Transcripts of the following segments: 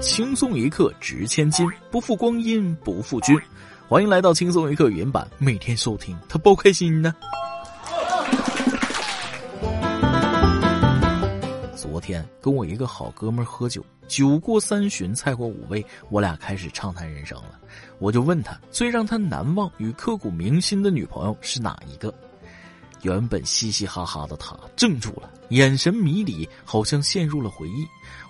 轻松一刻值千金，不负光阴不负君。欢迎来到轻松一刻语音版，每天收听，他包开心呢。昨天跟我一个好哥们喝酒，酒过三巡，菜过五味，我俩开始畅谈人生了。我就问他，最让他难忘与刻骨铭心的女朋友是哪一个？原本嘻嘻哈哈的他怔住了，眼神迷离，好像陷入了回忆。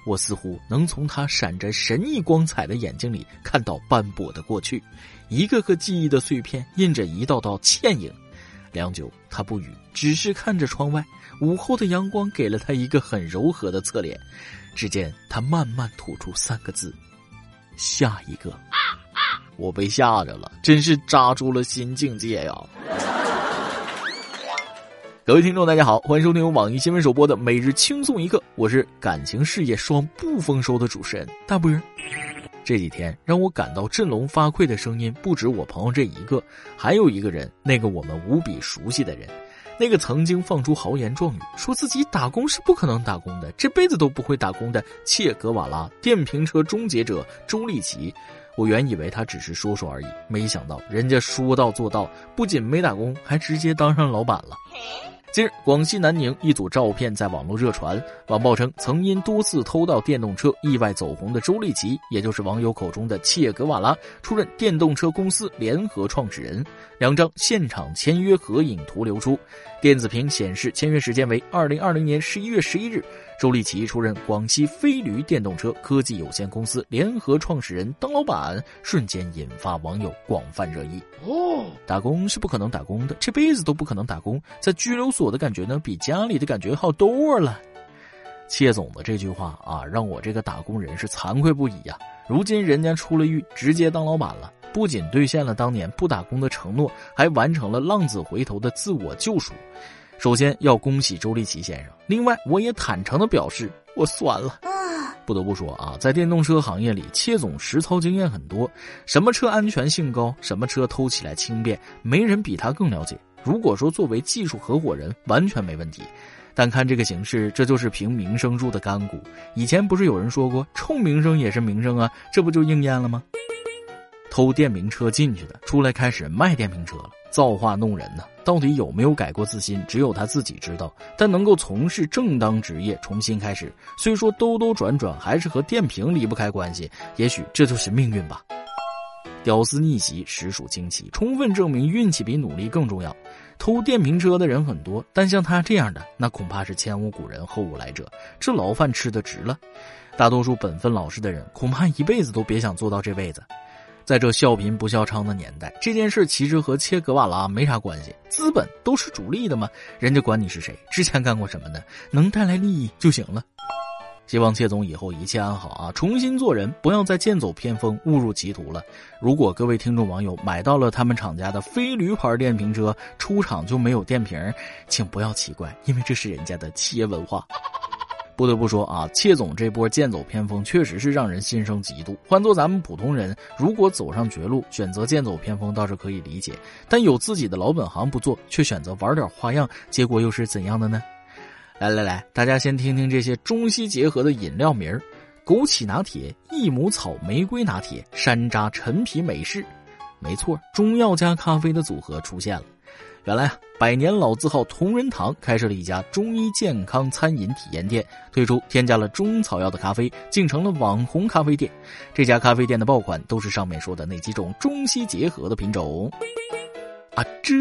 我似乎能从他闪着神异光彩的眼睛里看到斑驳的过去，一个个记忆的碎片印着一道道倩影。良久，他不语，只是看着窗外。午后的阳光给了他一个很柔和的侧脸。只见他慢慢吐出三个字：“下一个。”我被吓着了，真是扎住了新境界呀！各位听众，大家好，欢迎收听由网易新闻首播的《每日轻松一刻》，我是感情事业双不丰收的主持人大波儿。这几天让我感到振聋发聩的声音不止我朋友这一个，还有一个人，那个我们无比熟悉的人，那个曾经放出豪言壮语，说自己打工是不可能打工的，这辈子都不会打工的切格瓦拉电瓶车终结者周立奇。我原以为他只是说说而已，没想到人家说到做到，不仅没打工，还直接当上老板了。近日，广西南宁一组照片在网络热传。网曝称，曾因多次偷盗电动车意外走红的周立奇，也就是网友口中的切格瓦拉，出任电动车公司联合创始人。两张现场签约合影图流出，电子屏显示签约时间为二零二零年十一月十一日。周立奇出任广西飞驴电动车科技有限公司联合创始人，当老板，瞬间引发网友广泛热议。哦，打工是不可能打工的，这辈子都不可能打工，在拘留所的感觉呢，比家里的感觉好多了。谢总的这句话啊，让我这个打工人是惭愧不已呀。如今人家出了狱，直接当老板了，不仅兑现了当年不打工的承诺，还完成了浪子回头的自我救赎。首先要恭喜周立奇先生。另外，我也坦诚的表示，我酸了。不得不说啊，在电动车行业里，切总实操经验很多。什么车安全性高，什么车偷起来轻便，没人比他更了解。如果说作为技术合伙人，完全没问题。但看这个形势，这就是凭名声入的干股。以前不是有人说过，冲名声也是名声啊，这不就应验了吗？偷电瓶车进去的，出来开始卖电瓶车了。造化弄人呐！到底有没有改过自新，只有他自己知道。但能够从事正当职业，重新开始，虽说兜兜转转还是和电瓶离不开关系，也许这就是命运吧。屌丝逆袭实属惊奇，充分证明运气比努力更重要。偷电瓶车的人很多，但像他这样的，那恐怕是前无古人后无来者，这牢饭吃的值了。大多数本分老实的人，恐怕一辈子都别想做到这位子。在这笑贫不笑娼的年代，这件事其实和切格瓦拉没啥关系。资本都是逐利的嘛，人家管你是谁，之前干过什么呢？能带来利益就行了。希望切总以后一切安好啊，重新做人，不要再剑走偏锋，误入歧途了。如果各位听众网友买到了他们厂家的飞驴牌电瓶车，出厂就没有电瓶，请不要奇怪，因为这是人家的企业文化。不得不说啊，切总这波剑走偏锋确实是让人心生嫉妒。换做咱们普通人，如果走上绝路，选择剑走偏锋倒是可以理解；但有自己的老本行不做，却选择玩点花样，结果又是怎样的呢？来来来，大家先听听这些中西结合的饮料名儿：枸杞拿铁、益母草玫瑰拿铁、山楂陈皮美式。没错，中药加咖啡的组合出现了。原来啊，百年老字号同仁堂开设了一家中医健康餐饮体验店，推出添加了中草药的咖啡，竟成了网红咖啡店。这家咖啡店的爆款都是上面说的那几种中西结合的品种。啊，这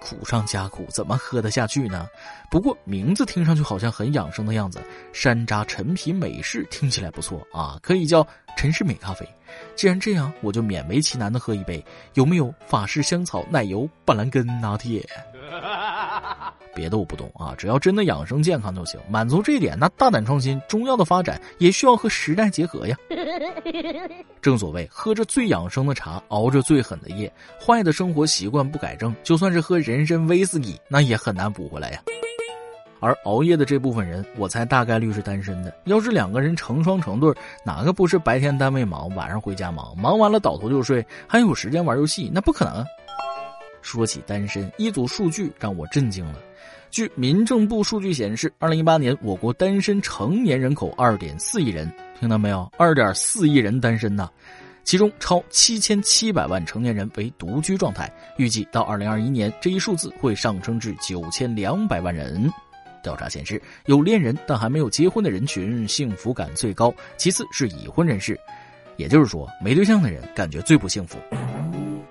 苦上加苦，怎么喝得下去呢？不过名字听上去好像很养生的样子，山楂陈皮美式听起来不错啊，可以叫陈世美咖啡。既然这样，我就勉为其难的喝一杯。有没有法式香草奶油板蓝根拿铁？别的我不懂啊，只要真的养生健康就行。满足这一点，那大胆创新，中药的发展也需要和时代结合呀。正所谓，喝着最养生的茶，熬着最狠的夜，坏的生活习惯不改正，就算是喝人参威士忌，那也很难补回来呀。而熬夜的这部分人，我猜大概率是单身的。要是两个人成双成对，哪个不是白天单位忙，晚上回家忙，忙完了倒头就睡，还有时间玩游戏？那不可能。说起单身，一组数据让我震惊了。据民政部数据显示，二零一八年我国单身成年人口二点四亿人，听到没有？二点四亿人单身呐，其中超七千七百万成年人为独居状态。预计到二零二一年，这一数字会上升至九千两百万人。调查显示，有恋人但还没有结婚的人群幸福感最高，其次是已婚人士。也就是说，没对象的人感觉最不幸福。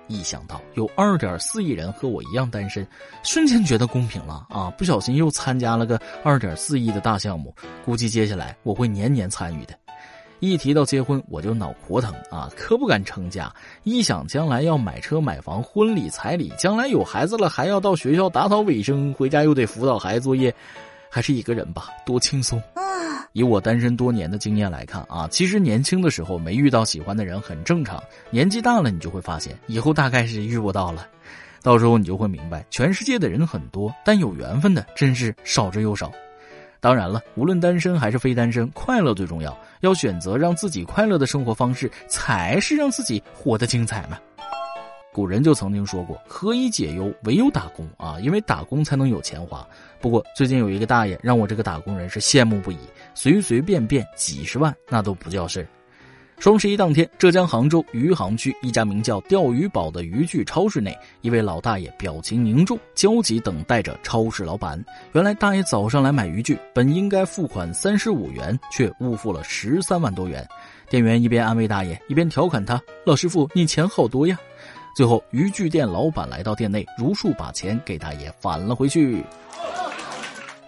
一想到有二点四亿人和我一样单身，瞬间觉得公平了啊！不小心又参加了个二点四亿的大项目，估计接下来我会年年参与的。一提到结婚，我就脑壳疼啊，可不敢成家。一想将来要买车买房、婚礼彩礼，将来有孩子了还要到学校打扫卫生，回家又得辅导孩子作业，还是一个人吧，多轻松。以我单身多年的经验来看啊，其实年轻的时候没遇到喜欢的人很正常，年纪大了你就会发现，以后大概是遇不到了。到时候你就会明白，全世界的人很多，但有缘分的真是少之又少。当然了，无论单身还是非单身，快乐最重要。要选择让自己快乐的生活方式，才是让自己活得精彩嘛。古人就曾经说过：“何以解忧，唯有打工啊！因为打工才能有钱花。”不过最近有一个大爷让我这个打工人是羡慕不已，随随便便几十万那都不叫事儿。双十一当天，浙江杭州余杭区一家名叫“钓鱼堡”的渔具超市内，一位老大爷表情凝重，焦急等待着超市老板。原来，大爷早上来买渔具，本应该付款三十五元，却误付了十三万多元。店员一边安慰大爷，一边调侃他：“老师傅，你钱好多呀！”最后，渔具店老板来到店内，如数把钱给大爷返了回去。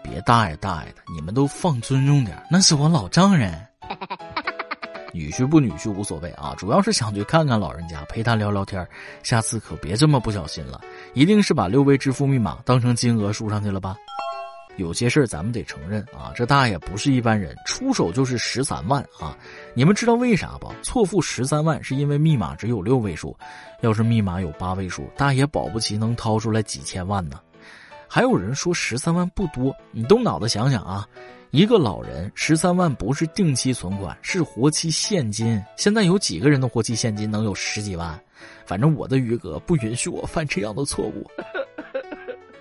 别大爷大爷的，你们都放尊重点，那是我老丈人。女婿不女婿无所谓啊，主要是想去看看老人家，陪他聊聊天下次可别这么不小心了，一定是把六位支付密码当成金额输上去了吧？有些事儿咱们得承认啊，这大爷不是一般人，出手就是十三万啊！你们知道为啥不？错付十三万是因为密码只有六位数，要是密码有八位数，大爷保不齐能掏出来几千万呢。还有人说十三万不多，你动脑子想想啊。一个老人十三万不是定期存款，是活期现金。现在有几个人的活期现金能有十几万？反正我的余额不允许我犯这样的错误。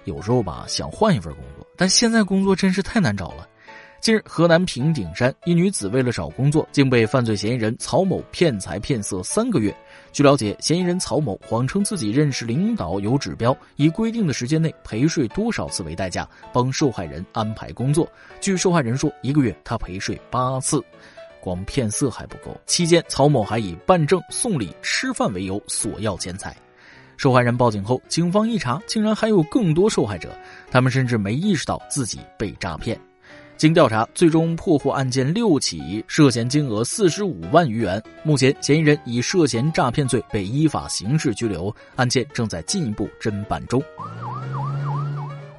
有时候吧，想换一份工作，但现在工作真是太难找了。近日，河南平顶山一女子为了找工作，竟被犯罪嫌疑人曹某骗财骗色三个月。据了解，嫌疑人曹某谎称自己认识领导有指标，以规定的时间内陪睡多少次为代价，帮受害人安排工作。据受害人说，一个月他陪睡八次。光骗色还不够，期间曹某还以办证、送礼、吃饭为由索要钱财。受害人报警后，警方一查，竟然还有更多受害者，他们甚至没意识到自己被诈骗。经调查，最终破获案件六起，涉嫌金额四十五万余元。目前，嫌疑人以涉嫌诈骗罪被依法刑事拘留，案件正在进一步侦办中。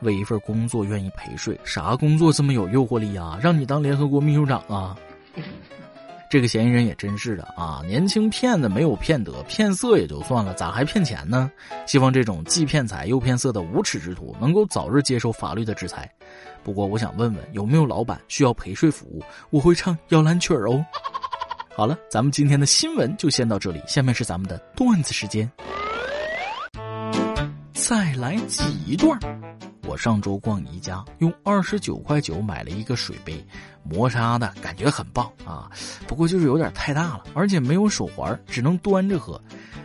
为一份工作愿意陪睡，啥工作这么有诱惑力啊？让你当联合国秘书长啊？这个嫌疑人也真是的啊！年轻骗子没有骗得，骗色也就算了，咋还骗钱呢？希望这种既骗财又骗色的无耻之徒能够早日接受法律的制裁。不过，我想问问有没有老板需要陪睡服务？我会唱摇篮曲儿哦。好了，咱们今天的新闻就先到这里，下面是咱们的段子时间。再来几段。我上周逛宜家，用二十九块九买了一个水杯，磨砂的感觉很棒啊，不过就是有点太大了，而且没有手环，只能端着喝。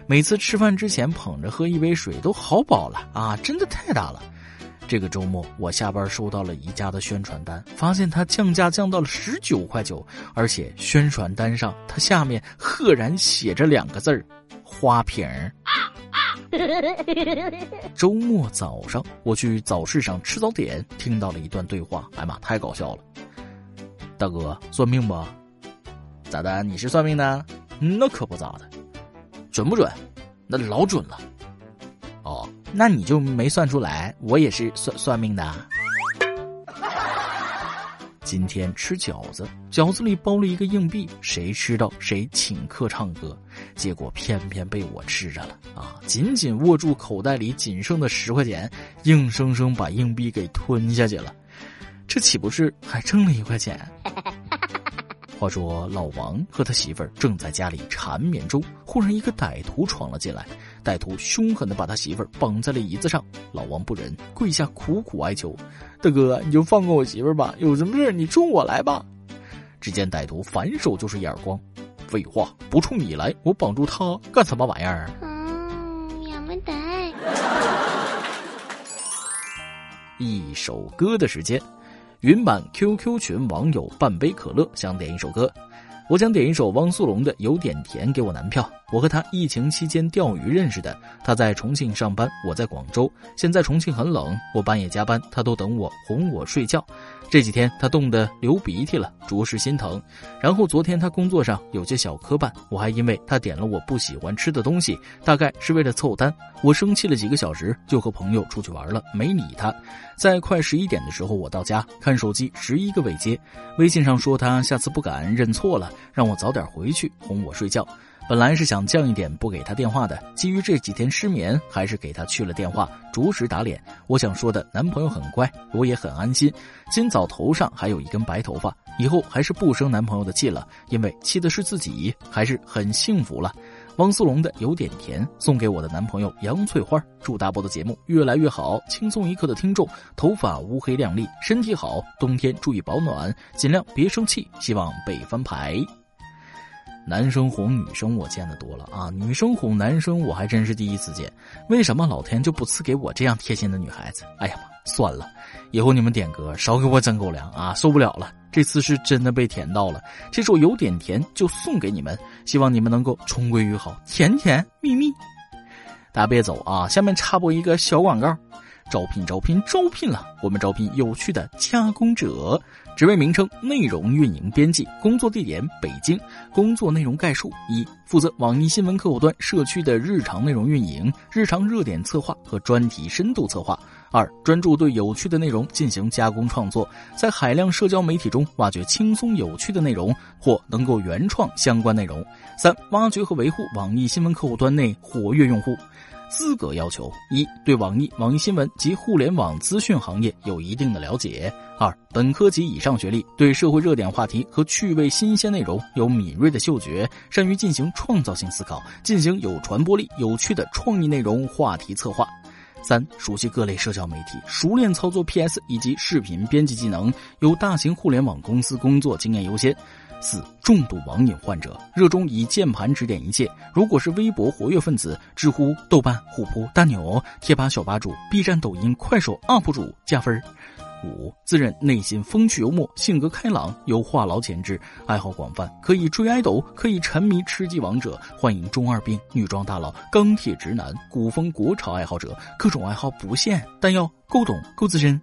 每次吃饭之前捧着喝一杯水都好饱了啊，真的太大了。这个周末我下班收到了宜家的宣传单，发现它降价降到了十九块九，而且宣传单上它下面赫然写着两个字儿：花瓶儿。周末早上，我去早市上吃早点，听到了一段对话。哎妈，太搞笑了！大哥，算命不？咋的？你是算命的？那可不咋的，准不准？那老准了。哦，那你就没算出来，我也是算算命的。今天吃饺子，饺子里包了一个硬币，谁吃到谁请客唱歌。结果偏偏被我吃着了啊！紧紧握住口袋里仅剩的十块钱，硬生生把硬币给吞下去了。这岂不是还挣了一块钱？话说老王和他媳妇儿正在家里缠绵中，忽然一个歹徒闯了进来，歹徒凶狠的把他媳妇儿绑在了椅子上，老王不忍，跪下苦苦哀求：“大哥，你就放过我媳妇儿吧，有什么事你冲我来吧。”只见歹徒反手就是一耳光。废话，不冲你来，我绑住他干什么玩意儿？嗯，也没得。一首歌的时间，云版 QQ 群网友半杯可乐想点一首歌。我想点一首汪苏泷的《有点甜》给我男票。我和他疫情期间钓鱼认识的，他在重庆上班，我在广州。现在重庆很冷，我半夜加班，他都等我哄我睡觉。这几天他冻得流鼻涕了，着实心疼。然后昨天他工作上有些小磕绊，我还因为他点了我不喜欢吃的东西，大概是为了凑单，我生气了几个小时，就和朋友出去玩了，没理他。在快十一点的时候，我到家看手机，十一个未接，微信上说他下次不敢认错了，让我早点回去哄我睡觉。本来是想降一点不给他电话的，基于这几天失眠，还是给他去了电话，着实打脸。我想说的，男朋友很乖，我也很安心。今早头上还有一根白头发，以后还是不生男朋友的气了，因为气的是自己，还是很幸福了。汪苏泷的有点甜，送给我的男朋友杨翠花。祝大波的节目越来越好，轻松一刻的听众头发乌黑亮丽，身体好，冬天注意保暖，尽量别生气，希望被翻牌。男生哄女生我见得多了啊，女生哄男生我还真是第一次见。为什么老天就不赐给我这样贴心的女孩子？哎呀妈，算了，以后你们点歌少给我整狗粮啊，受不了了。这次是真的被甜到了，这首有点甜就送给你们，希望你们能够重归于好，甜甜蜜蜜。大家别走啊，下面插播一个小广告。招聘招聘招聘了！我们招聘有趣的加工者，职位名称：内容运营编辑，工作地点：北京。工作内容概述：一、负责网易新闻客户端社区的日常内容运营、日常热点策划和专题深度策划；二、专注对有趣的内容进行加工创作，在海量社交媒体中挖掘轻松有趣的内容或能够原创相关内容；三、挖掘和维护网易新闻客户端内活跃用户。资格要求：一、对网易、网易新闻及互联网资讯行业有一定的了解；二、本科及以上学历，对社会热点话题和趣味新鲜内容有敏锐的嗅觉，善于进行创造性思考，进行有传播力、有趣的创意内容话题策划；三、熟悉各类社交媒体，熟练操作 PS 以及视频编辑技能，有大型互联网公司工作经验优先。四重度网瘾患者，热衷以键盘指点一切。如果是微博活跃分子、知乎、豆瓣、虎扑、大牛、贴吧小吧主、B 站、抖音、快手 UP 主加分五自认内心风趣幽默，性格开朗，有话痨潜质，爱好广泛，可以追爱豆，可以沉迷吃鸡王者，欢迎中二病、女装大佬、钢铁直男、古风国潮爱好者，各种爱好不限，但要够懂够资深。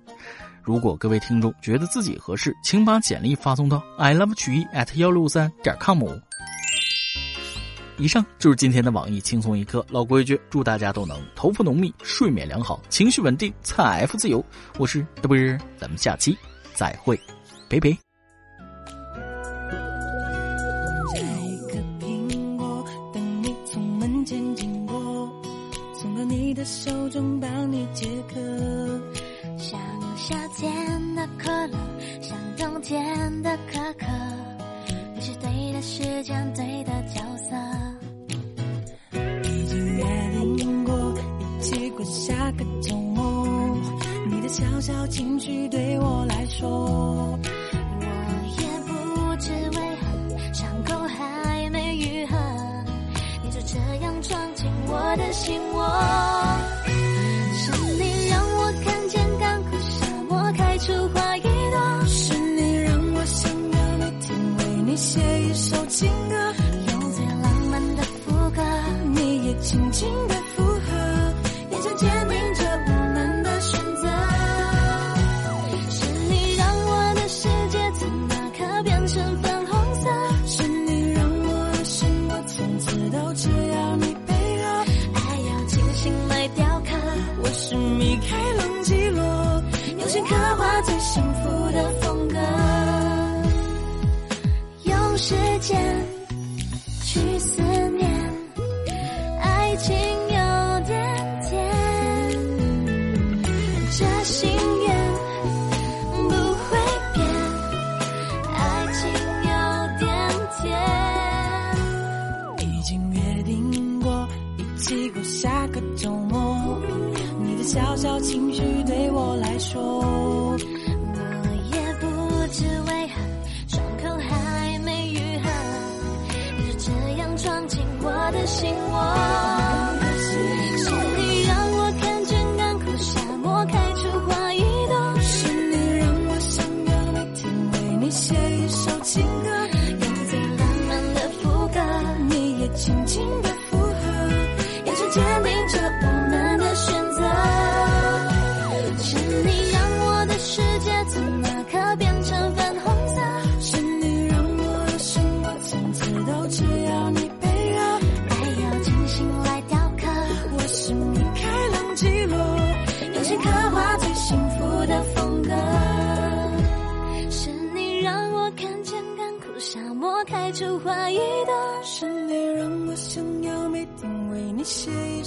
如果各位听众觉得自己合适，请把简历发送到 i love 曲艺 at 幺六三点 com。以上就是今天的网易轻松一刻。老规矩，祝大家都能头发浓密、睡眠良好、情绪稳定、财富自由。我是德波儿，咱们下期再会，拜拜。手中帮你解渴。夏天的可乐，像冬天的可可，你是对的时间，对的角色。已经约定过一起过下个周末，你的小小情绪对我来说，我也不知为何伤口还没愈合，你就这样闯进我的心窝。情绪对我来说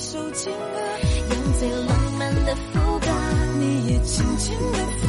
一首情歌，用最浪漫的副歌，你也轻轻的。